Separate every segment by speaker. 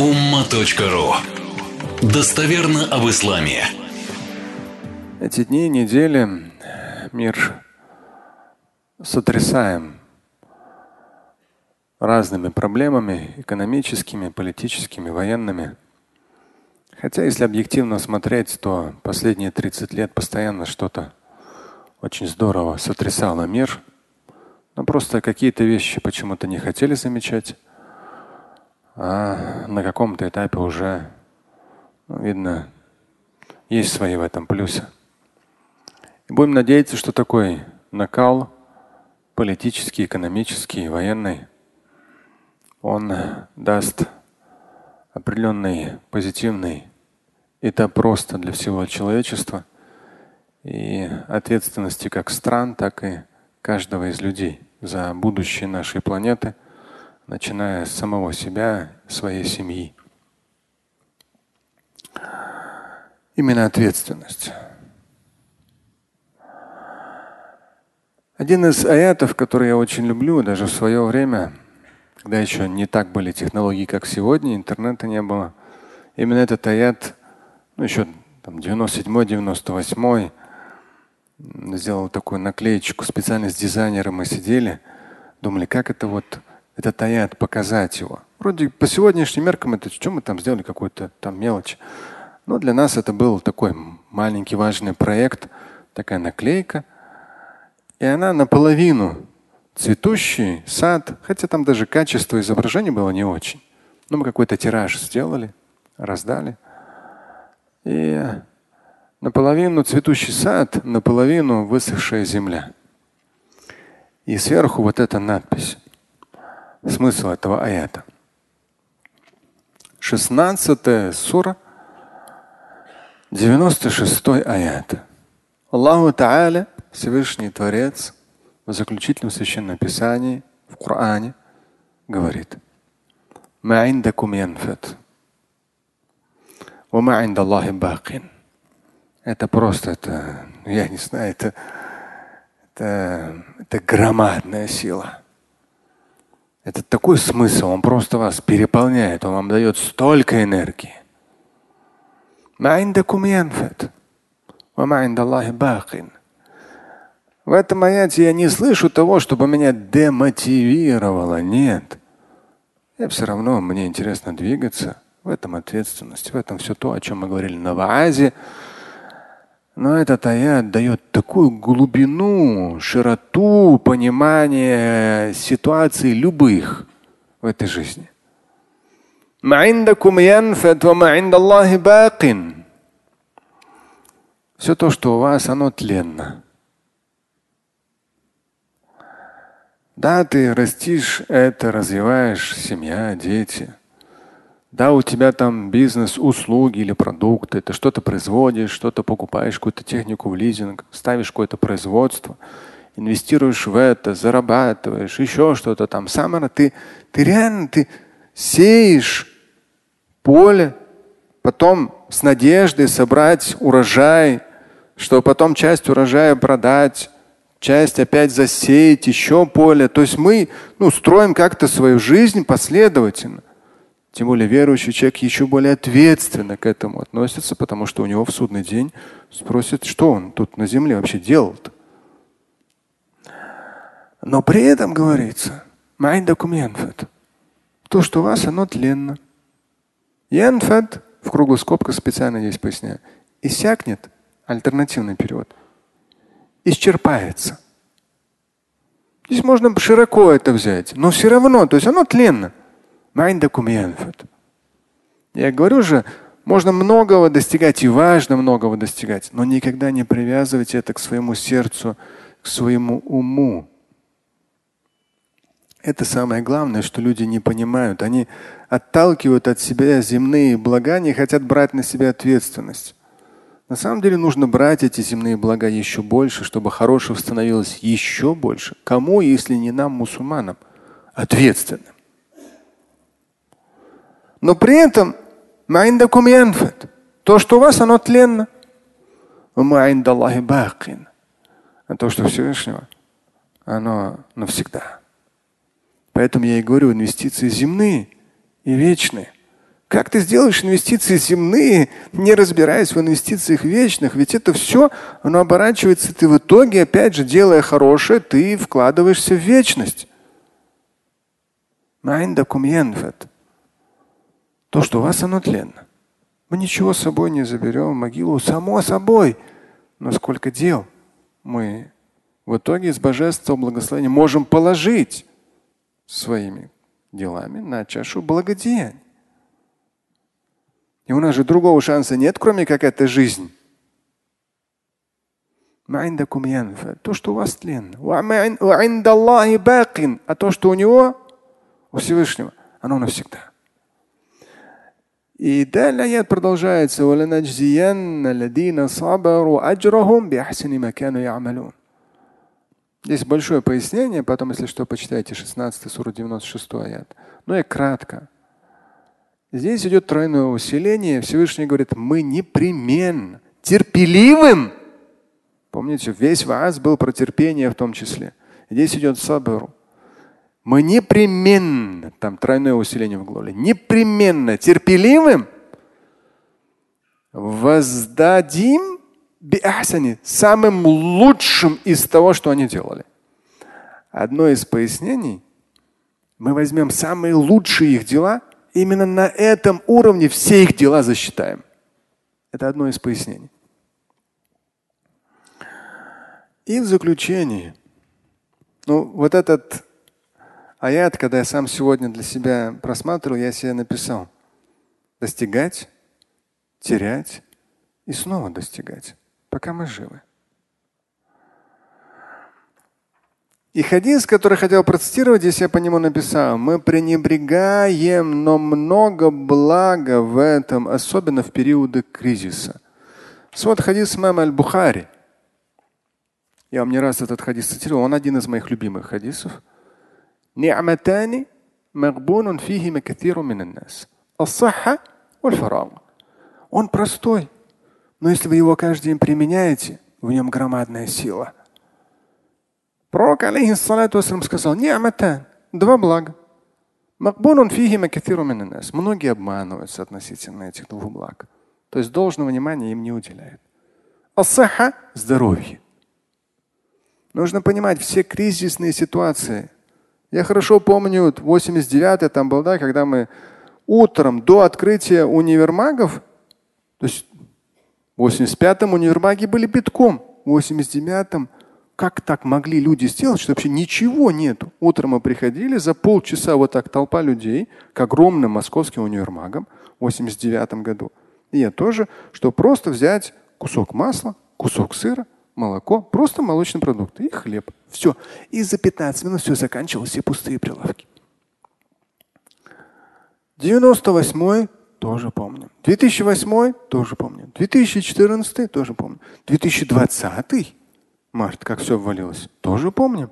Speaker 1: umma.ru Достоверно об исламе.
Speaker 2: Эти дни, недели мир сотрясаем разными проблемами экономическими, политическими, военными. Хотя, если объективно смотреть, то последние 30 лет постоянно что-то очень здорово сотрясало мир. Но просто какие-то вещи почему-то не хотели замечать а на каком-то этапе уже, ну, видно, есть свои в этом плюсы. И будем надеяться, что такой накал политический, экономический, военный, он даст определенный позитивный этап роста для всего человечества и ответственности как стран, так и каждого из людей за будущее нашей планеты – начиная с самого себя, своей семьи. Именно ответственность. Один из аятов, который я очень люблю, даже в свое время, когда еще не так были технологии, как сегодня, интернета не было, именно этот аят, ну еще там 97-98, сделал такую наклеечку специально с дизайнером мы сидели, думали, как это вот этот аят, показать его. Вроде по сегодняшним меркам это что мы там сделали, какую-то там мелочь. Но для нас это был такой маленький важный проект, такая наклейка. И она наполовину цветущий сад, хотя там даже качество изображения было не очень. Но мы какой-то тираж сделали, раздали. И наполовину цветущий сад, наполовину высохшая земля. И сверху вот эта надпись смысл этого аята. 16 сура, 96 аят. Аллаху Тааля, Всевышний Творец, в заключительном священном писании, в Коране, говорит. Это просто, это, я не знаю, это, это, это громадная сила. Это такой смысл, он просто вас переполняет, он вам дает столько энергии. В этом аяте я не слышу того, чтобы меня демотивировало. Нет. Я все равно, мне интересно двигаться. В этом ответственность, в этом все то, о чем мы говорили на ваазе. Но этот аят дает такую глубину, широту понимания ситуаций любых в этой жизни. Все то, что у вас, оно тленно. Да, ты растишь это, развиваешь, семья, дети – да, у тебя там бизнес, услуги или продукты, ты что-то производишь, что-то покупаешь, какую-то технику в лизинг, ставишь какое-то производство, инвестируешь в это, зарабатываешь, еще что-то там. Самара, ты, ты реально ты сеешь поле, потом с надеждой собрать урожай, чтобы потом часть урожая продать, часть опять засеять, еще поле. То есть мы ну, строим как-то свою жизнь последовательно. Тем более верующий человек еще более ответственно к этому относится, потому что у него в судный день спросят, что он тут на земле вообще делал-то. Но при этом говорится, то, что у вас, оно тленно. Янфат, в круглую скобку специально здесь поясняю, иссякнет, альтернативный перевод, исчерпается. Здесь можно широко это взять, но все равно, то есть оно тленно. Я говорю же, можно многого достигать и важно многого достигать, но никогда не привязывайте это к своему сердцу, к своему уму. Это самое главное, что люди не понимают. Они отталкивают от себя земные блага, не хотят брать на себя ответственность. На самом деле нужно брать эти земные блага еще больше, чтобы хорошего становилось еще больше. Кому, если не нам, мусульманам, ответственным? Но при этом то, что у вас, оно тленно. А то, что Всевышнего, оно навсегда. Поэтому я и говорю, инвестиции земные и вечные. Как ты сделаешь инвестиции земные, не разбираясь в инвестициях вечных? Ведь это все, оно оборачивается, ты в итоге, опять же, делая хорошее, ты вкладываешься в вечность. То, что у вас оно тленно. Мы ничего с собой не заберем могилу, само собой. Но сколько дел мы в итоге из божественного благословения можем положить своими делами на чашу благодеяний. И у нас же другого шанса нет, кроме как эта жизнь. То, что у вас тленно. А то, что у него, у Всевышнего, оно навсегда. И далее аят продолжается. Здесь большое пояснение, потом, если что, почитайте 16 сура 96 аят. Но и кратко. Здесь идет тройное усиление. Всевышний говорит, мы непременно терпеливым. Помните, весь вас был про терпение в том числе. Здесь идет сабру. Мы непременно, там тройное усиление в глаголе, непременно терпеливым воздадим биахсани, самым лучшим из того, что они делали. Одно из пояснений, мы возьмем самые лучшие их дела – именно на этом уровне все их дела засчитаем. Это одно из пояснений. И в заключение, ну вот этот аят, когда я сам сегодня для себя просматривал, я себе написал достигать, терять и снова достигать, пока мы живы. И хадис, который хотел процитировать, здесь я по нему написал. Мы пренебрегаем, но много блага в этом, особенно в периоды кризиса. Вот хадис мама Аль-Бухари. Я вам не раз этот хадис цитировал. Он один из моих любимых хадисов. نعمتان مغبون فيهما كثير من الناس الصحة والفراغ. Он простой, но если вы его каждый день применяете, в нем громадная сила – Пророк, алейхиссалату вассалам, сказал, Ни'матан, два блага. Многие обманываются относительно этих двух благ. То есть должного внимания им не уделяют. Асаха – здоровье. Нужно понимать все кризисные ситуации. я хорошо помню, 89-й там был, да, когда мы утром до открытия универмагов, то есть в 85-м универмаги были битком, в 89-м как так могли люди сделать, что вообще ничего нету? Утром мы приходили, за полчаса вот так толпа людей к огромным московским универмагам в 89 году. И я тоже, что просто взять кусок масла, кусок сыра, молоко, просто молочные продукты и хлеб. Все. И за 15 минут все заканчивалось, все пустые прилавки. 98 тоже помню. 2008 тоже помню. 2014 тоже помню. 2020 март, как все обвалилось, тоже помним.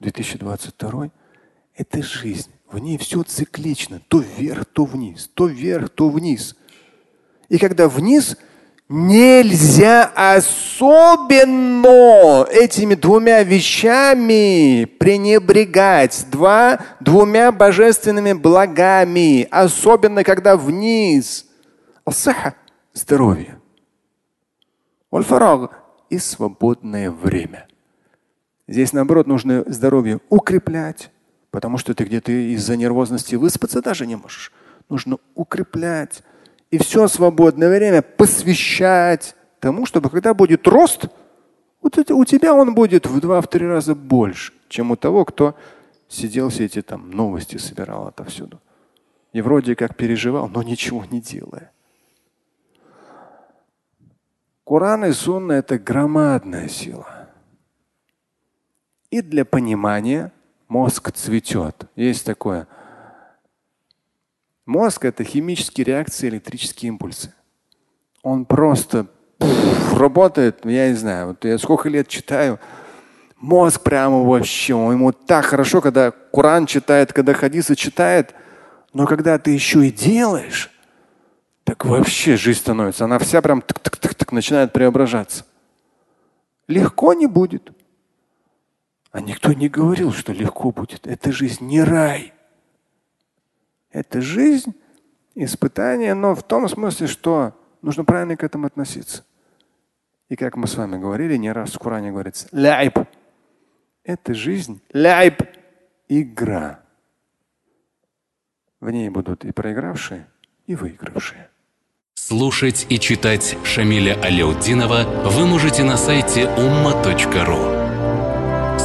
Speaker 2: 2022 – это жизнь. В ней все циклично. То вверх, то вниз, то вверх, то вниз. И когда вниз, нельзя особенно этими двумя вещами пренебрегать. Два, двумя божественными благами. Особенно когда вниз. Здоровье и свободное время. Здесь, наоборот, нужно здоровье укреплять, потому что ты где-то из-за нервозности выспаться даже не можешь. Нужно укреплять. И все свободное время посвящать тому, чтобы когда будет рост, вот это, у тебя он будет в два-три раза больше, чем у того, кто сидел все эти там новости собирал отовсюду. И вроде как переживал, но ничего не делая. Коран и Сунна – это громадная сила. И для понимания мозг цветет. Есть такое. Мозг – это химические реакции, электрические импульсы. Он просто пуф, работает, я не знаю, вот я сколько лет читаю, мозг прямо вообще, ему так хорошо, когда Коран читает, когда хадисы читает, но когда ты еще и делаешь, так вообще жизнь становится. Она вся прям тык -тык -тык -тык, начинает преображаться. Легко не будет. А никто не говорил, что легко будет. Эта жизнь не рай. Это жизнь испытание, но в том смысле, что нужно правильно к этому относиться. И как мы с вами говорили, не раз в Коране говорится, ляйб. Это жизнь, ляйб, игра. В ней будут и проигравшие, и выигравшие.
Speaker 1: Слушать и читать Шамиля Аляутдинова вы можете на сайте umma.ru.